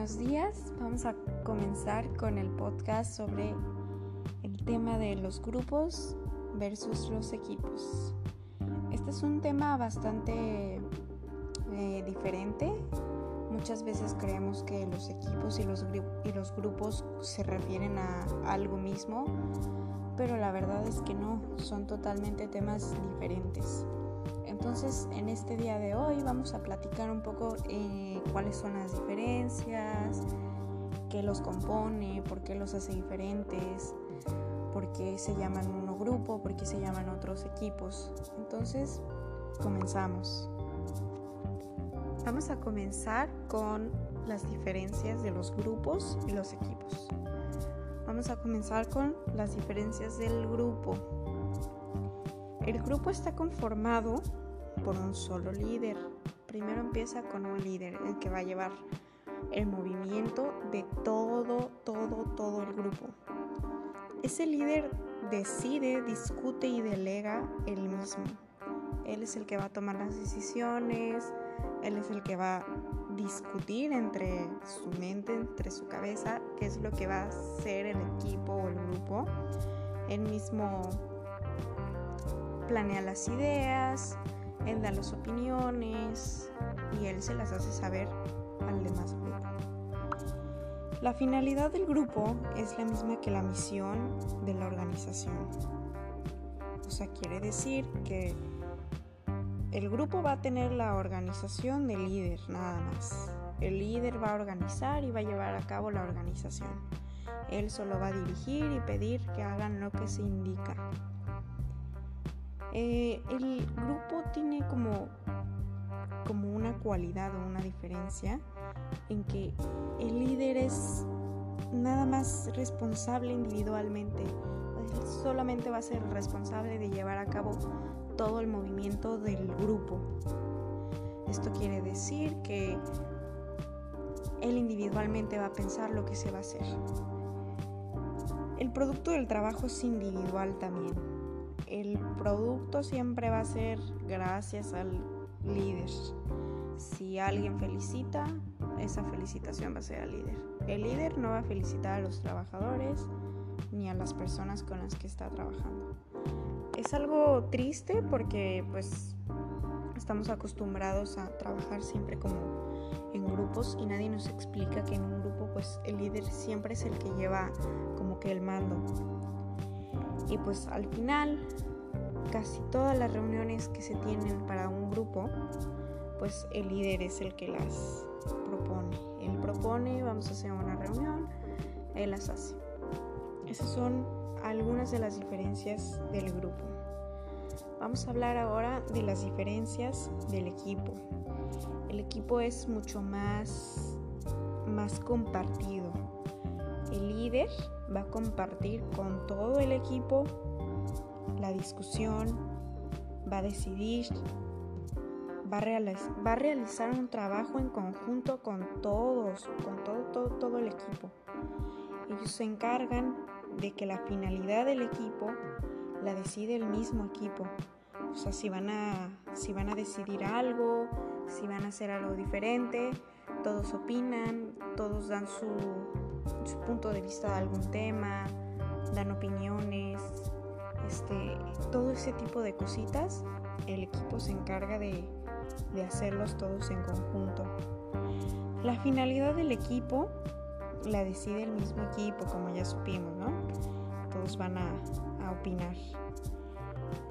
buenos días. Vamos a comenzar con el podcast sobre el tema de los grupos versus los equipos. Este es un tema bastante eh, diferente. Muchas veces creemos que los equipos y los, y los grupos se refieren a algo mismo, pero la verdad es que no, son totalmente temas diferentes. Entonces, en este día de hoy vamos a platicar un poco eh, cuáles son las diferencias, qué los compone, por qué los hace diferentes, por qué se llaman uno grupo, por qué se llaman otros equipos. Entonces, comenzamos. Vamos a comenzar con las diferencias de los grupos y los equipos. Vamos a comenzar con las diferencias del grupo. El grupo está conformado por un solo líder. Primero empieza con un líder, el que va a llevar el movimiento de todo, todo, todo el grupo. Ese líder decide, discute y delega él mismo. Él es el que va a tomar las decisiones, él es el que va a discutir entre su mente, entre su cabeza, qué es lo que va a hacer el equipo o el grupo. Él mismo planea las ideas, él da las opiniones y él se las hace saber al demás grupo. La finalidad del grupo es la misma que la misión de la organización. O sea, quiere decir que el grupo va a tener la organización del líder, nada más. El líder va a organizar y va a llevar a cabo la organización. Él solo va a dirigir y pedir que hagan lo que se indica. Eh, el grupo tiene como, como una cualidad o una diferencia en que el líder es nada más responsable individualmente. Él solamente va a ser responsable de llevar a cabo todo el movimiento del grupo. Esto quiere decir que él individualmente va a pensar lo que se va a hacer. El producto del trabajo es individual también el producto siempre va a ser gracias al líder. Si alguien felicita, esa felicitación va a ser al líder. El líder no va a felicitar a los trabajadores ni a las personas con las que está trabajando. Es algo triste porque pues estamos acostumbrados a trabajar siempre como en grupos y nadie nos explica que en un grupo pues el líder siempre es el que lleva como que el mando y pues al final, casi todas las reuniones que se tienen para un grupo, pues el líder es el que las propone. Él propone, vamos a hacer una reunión, él las hace. Esas son algunas de las diferencias del grupo. Vamos a hablar ahora de las diferencias del equipo. El equipo es mucho más, más compartido. El líder va a compartir con todo el equipo la discusión, va a decidir, va a, va a realizar un trabajo en conjunto con todos, con todo el equipo. Ellos se encargan de que la finalidad del equipo la decide el mismo equipo. O sea, si van a, si van a decidir algo, si van a hacer algo diferente, todos opinan, todos dan su, su punto de vista de algún tema, dan opiniones, este, todo ese tipo de cositas, el equipo se encarga de, de hacerlos todos en conjunto. La finalidad del equipo la decide el mismo equipo, como ya supimos, ¿no? Todos van a, a opinar.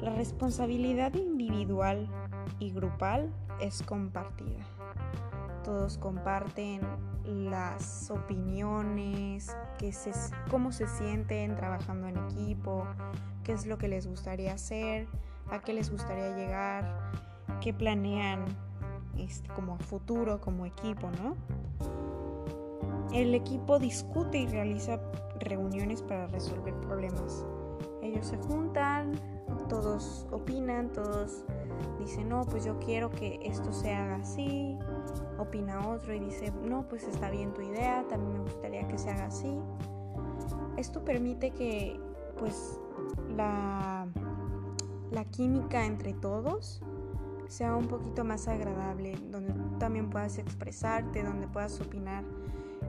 La responsabilidad individual y grupal es compartida. Todos comparten las opiniones, cómo se sienten trabajando en equipo, qué es lo que les gustaría hacer, a qué les gustaría llegar, qué planean este, como futuro, como equipo, ¿no? El equipo discute y realiza reuniones para resolver problemas. Ellos se juntan, todos opinan, todos dicen, no, pues yo quiero que esto se haga así, opina otro y dice, no, pues está bien tu idea, también me gustaría que se haga así. Esto permite que pues la, la química entre todos sea un poquito más agradable, donde también puedas expresarte, donde puedas opinar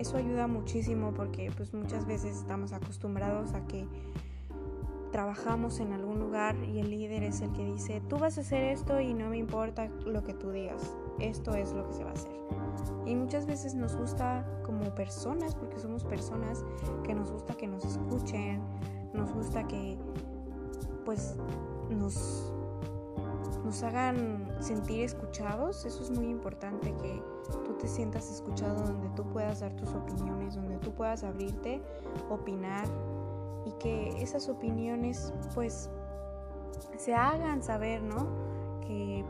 eso ayuda muchísimo porque pues muchas veces estamos acostumbrados a que trabajamos en algún lugar y el líder es el que dice, tú vas a hacer esto y no me importa lo que tú digas, esto es lo que se va a hacer. Y muchas veces nos gusta como personas, porque somos personas, que nos gusta que nos escuchen, nos gusta que pues nos, nos hagan sentir escuchados. Eso es muy importante que tú te sientas escuchado, donde tú puedas dar tus opiniones, donde tú puedas abrirte, opinar y que esas opiniones pues se hagan saber, ¿no?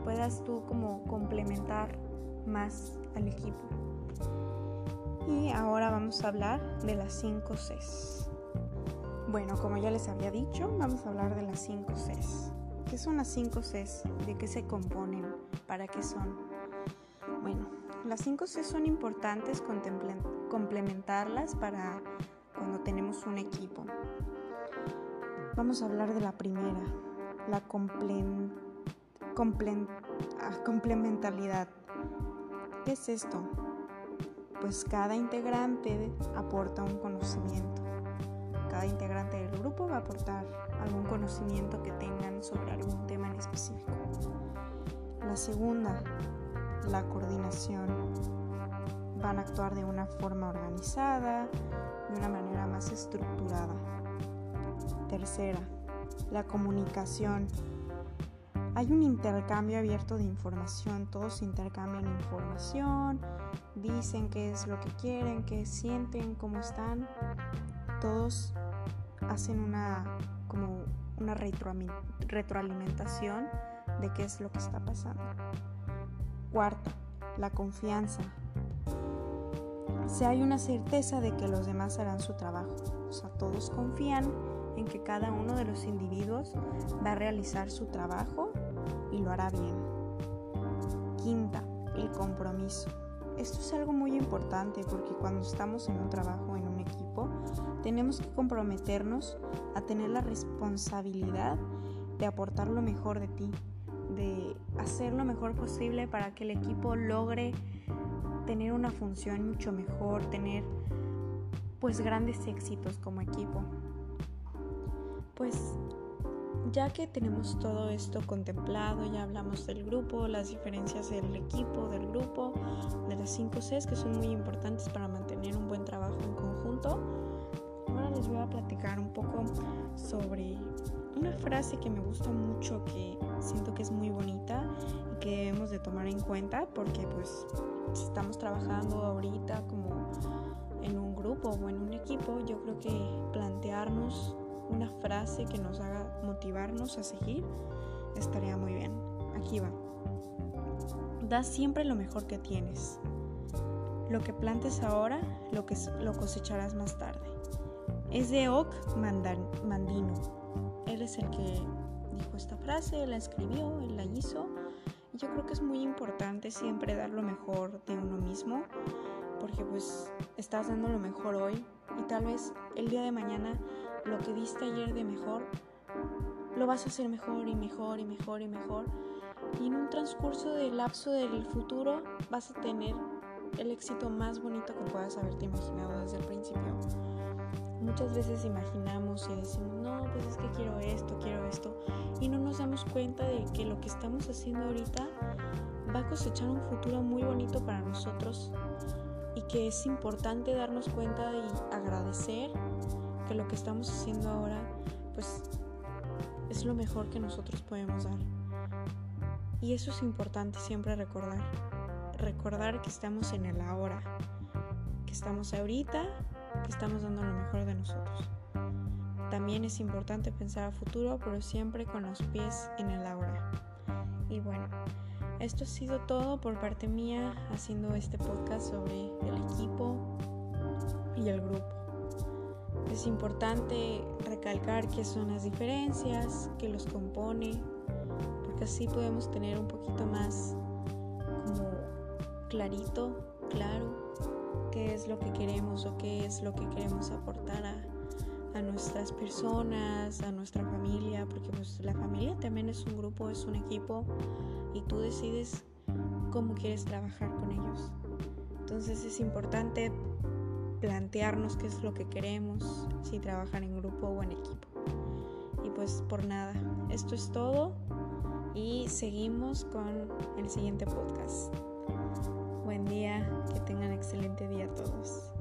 Puedas tú como complementar más al equipo. Y ahora vamos a hablar de las 5 Cs. Bueno, como ya les había dicho, vamos a hablar de las 5 Cs. ¿Qué son las 5 Cs? ¿De qué se componen? ¿Para qué son? Bueno, las 5 Cs son importantes complementarlas para cuando tenemos un equipo. Vamos a hablar de la primera, la ah, complementalidad. ¿Qué es esto? Pues cada integrante aporta un conocimiento. Cada integrante del grupo va a aportar algún conocimiento que tengan sobre algún tema en específico. La segunda, la coordinación. Van a actuar de una forma organizada, de una manera más estructurada. Tercera, la comunicación. Hay un intercambio abierto de información, todos intercambian información, dicen qué es lo que quieren, qué sienten, cómo están. Todos hacen una como una retroalimentación de qué es lo que está pasando. Cuarta, la confianza. Si hay una certeza de que los demás harán su trabajo, o sea, todos confían en que cada uno de los individuos va a realizar su trabajo y lo hará bien. Quinta, el compromiso. Esto es algo muy importante porque cuando estamos en un trabajo, en un equipo, tenemos que comprometernos a tener la responsabilidad de aportar lo mejor de ti, de hacer lo mejor posible para que el equipo logre tener una función mucho mejor, tener pues grandes éxitos como equipo pues ya que tenemos todo esto contemplado, ya hablamos del grupo, las diferencias del equipo, del grupo, de las 5 Cs que son muy importantes para mantener un buen trabajo en conjunto, ahora les voy a platicar un poco sobre una frase que me gusta mucho, que siento que es muy bonita y que debemos de tomar en cuenta porque pues estamos trabajando ahorita como en un grupo o en un equipo, yo creo que plantearnos una frase que nos haga motivarnos a seguir, estaría muy bien. Aquí va. Da siempre lo mejor que tienes. Lo que plantes ahora, lo, que, lo cosecharás más tarde. Es de Ock Mandino. Él es el que dijo esta frase, la escribió, él la hizo. Yo creo que es muy importante siempre dar lo mejor de uno mismo, porque pues estás dando lo mejor hoy y tal vez el día de mañana lo que diste ayer de mejor, lo vas a hacer mejor y mejor y mejor y mejor. Y en un transcurso del lapso del futuro vas a tener el éxito más bonito que puedas haberte imaginado desde el principio. Muchas veces imaginamos y decimos, no, pues es que quiero esto, quiero esto. Y no nos damos cuenta de que lo que estamos haciendo ahorita va a cosechar un futuro muy bonito para nosotros y que es importante darnos cuenta y agradecer lo que estamos haciendo ahora pues es lo mejor que nosotros podemos dar. Y eso es importante siempre recordar. Recordar que estamos en el ahora, que estamos ahorita, que estamos dando lo mejor de nosotros. También es importante pensar a futuro, pero siempre con los pies en el ahora. Y bueno, esto ha sido todo por parte mía haciendo este podcast sobre el equipo y el grupo. Es importante recalcar qué son las diferencias, qué los compone, porque así podemos tener un poquito más como clarito, claro, qué es lo que queremos o qué es lo que queremos aportar a, nuestras personas, a nuestra familia, porque pues la familia también es un grupo, es un equipo y tú decides cómo quieres trabajar con ellos. Entonces es importante plantearnos qué es lo que queremos, si trabajar en grupo o en equipo. Y pues por nada, esto es todo y seguimos con el siguiente podcast. Buen día, que tengan excelente día todos.